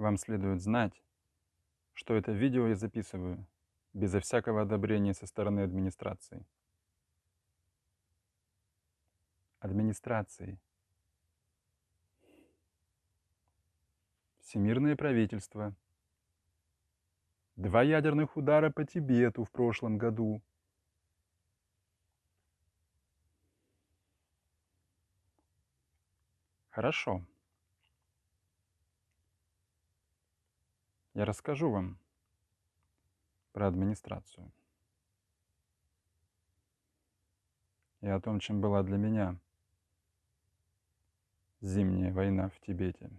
Вам следует знать, что это видео я записываю безо всякого одобрения со стороны администрации. Администрации. Всемирное правительство. Два ядерных удара по Тибету в прошлом году. Хорошо. Я расскажу вам про администрацию. И о том, чем была для меня зимняя война в Тибете.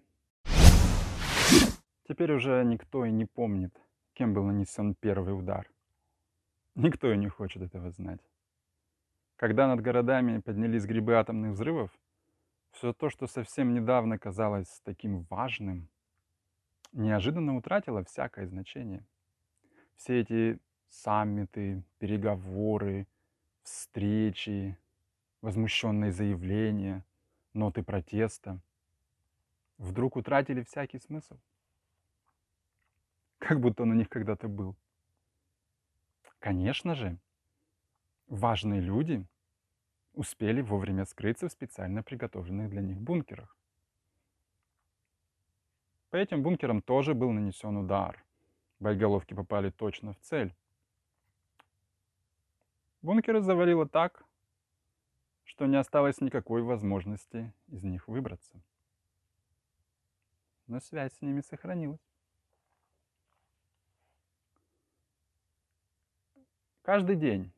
Теперь уже никто и не помнит, кем был нанесен первый удар. Никто и не хочет этого знать. Когда над городами поднялись грибы атомных взрывов, все то, что совсем недавно казалось таким важным, неожиданно утратило всякое значение. Все эти саммиты, переговоры, встречи, возмущенные заявления, ноты протеста вдруг утратили всякий смысл. Как будто он у них когда-то был. Конечно же, важные люди успели вовремя скрыться в специально приготовленных для них бункерах. По этим бункерам тоже был нанесен удар. Боеголовки попали точно в цель. Бункеры завалило так, что не осталось никакой возможности из них выбраться. Но связь с ними сохранилась. Каждый день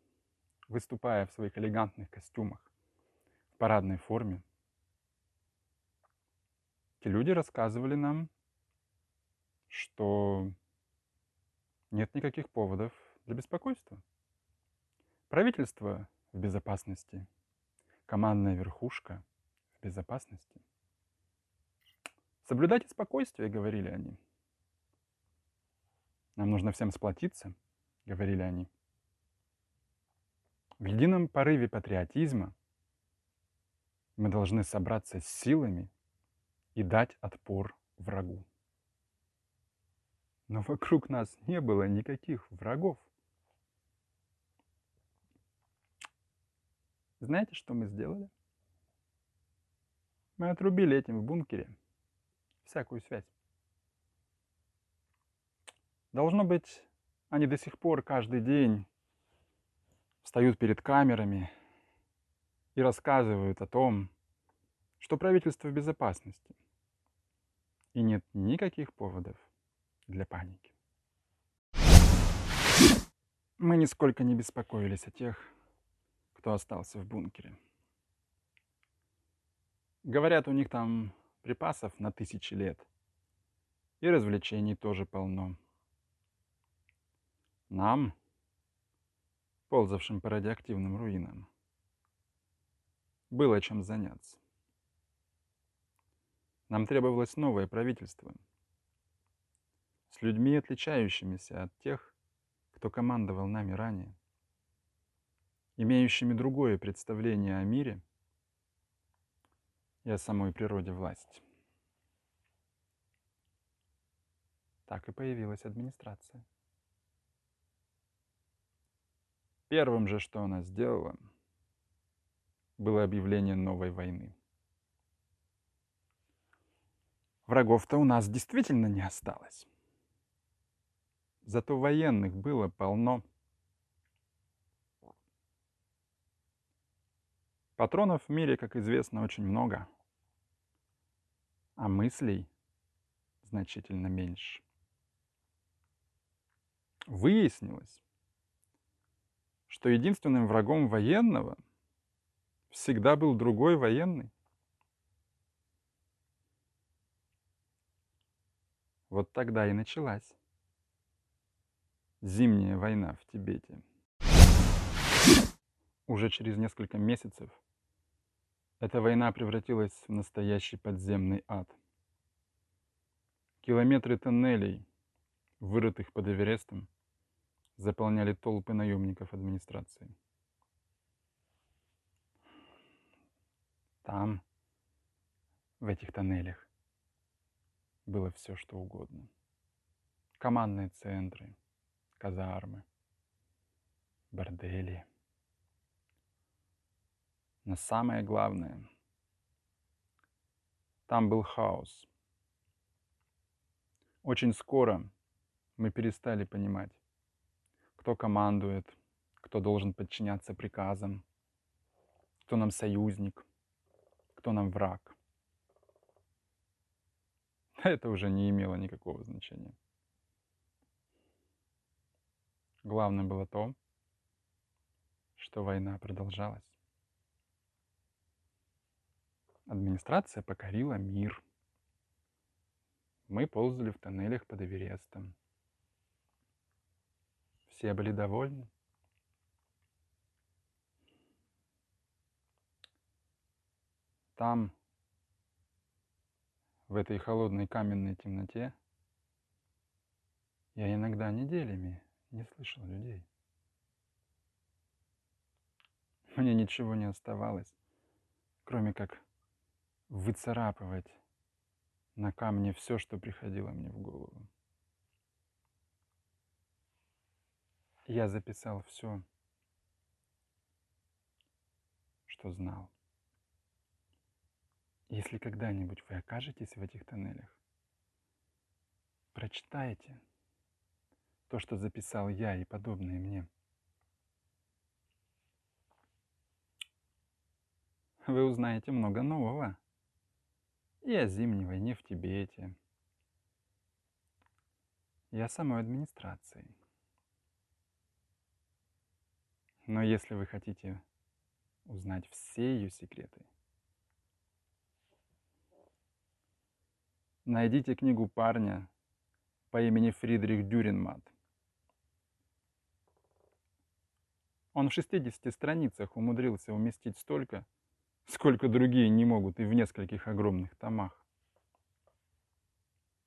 выступая в своих элегантных костюмах, в парадной форме. Эти люди рассказывали нам, что нет никаких поводов для беспокойства. Правительство в безопасности, командная верхушка в безопасности. Соблюдайте спокойствие, говорили они. Нам нужно всем сплотиться, говорили они. В едином порыве патриотизма мы должны собраться с силами и дать отпор врагу. Но вокруг нас не было никаких врагов. Знаете, что мы сделали? Мы отрубили этим в бункере всякую связь. Должно быть, они до сих пор каждый день встают перед камерами и рассказывают о том, что правительство в безопасности. И нет никаких поводов для паники. Мы нисколько не беспокоились о тех, кто остался в бункере. Говорят, у них там припасов на тысячи лет. И развлечений тоже полно. Нам ползавшим по радиоактивным руинам. Было чем заняться. Нам требовалось новое правительство с людьми, отличающимися от тех, кто командовал нами ранее, имеющими другое представление о мире и о самой природе власти. Так и появилась администрация. Первым же, что она сделала, было объявление новой войны. Врагов-то у нас действительно не осталось. Зато военных было полно. Патронов в мире, как известно, очень много, а мыслей значительно меньше. Выяснилось, что единственным врагом военного всегда был другой военный. Вот тогда и началась зимняя война в Тибете. Уже через несколько месяцев эта война превратилась в настоящий подземный ад. Километры тоннелей, вырытых под Эверестом, заполняли толпы наемников администрации. Там, в этих тоннелях, было все, что угодно. Командные центры, казармы, бордели. Но самое главное, там был хаос. Очень скоро мы перестали понимать, кто командует, кто должен подчиняться приказам, кто нам союзник, кто нам враг. Это уже не имело никакого значения. Главное было то, что война продолжалась. Администрация покорила мир. Мы ползали в тоннелях под Эверестом. Все были довольны. Там, в этой холодной каменной темноте, я иногда неделями не слышал людей. Мне ничего не оставалось, кроме как выцарапывать на камне все, что приходило мне в голову. Я записал все, что знал. Если когда-нибудь вы окажетесь в этих тоннелях, прочитайте то, что записал я и подобные мне. Вы узнаете много нового и о зимней войне в Тибете, и о самой администрации. Но если вы хотите узнать все ее секреты, найдите книгу парня по имени Фридрих Дюренмат. Он в 60 страницах умудрился уместить столько, сколько другие не могут и в нескольких огромных томах.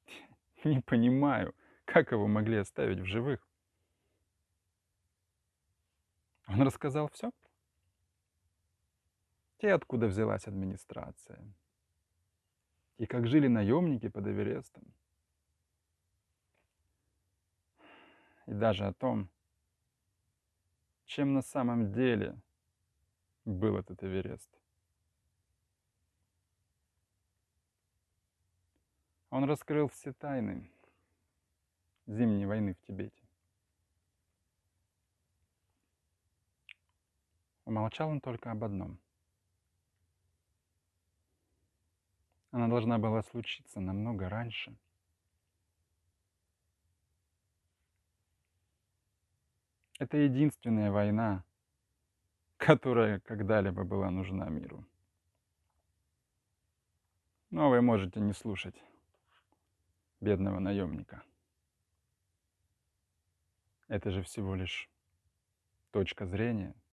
Не понимаю, как его могли оставить в живых. Он рассказал все. И откуда взялась администрация. И как жили наемники под Эверестом. И даже о том, чем на самом деле был этот Эверест. Он раскрыл все тайны зимней войны в Тибете. Умолчал он только об одном. Она должна была случиться намного раньше. Это единственная война, которая когда-либо была нужна миру. Но вы можете не слушать бедного наемника. Это же всего лишь точка зрения –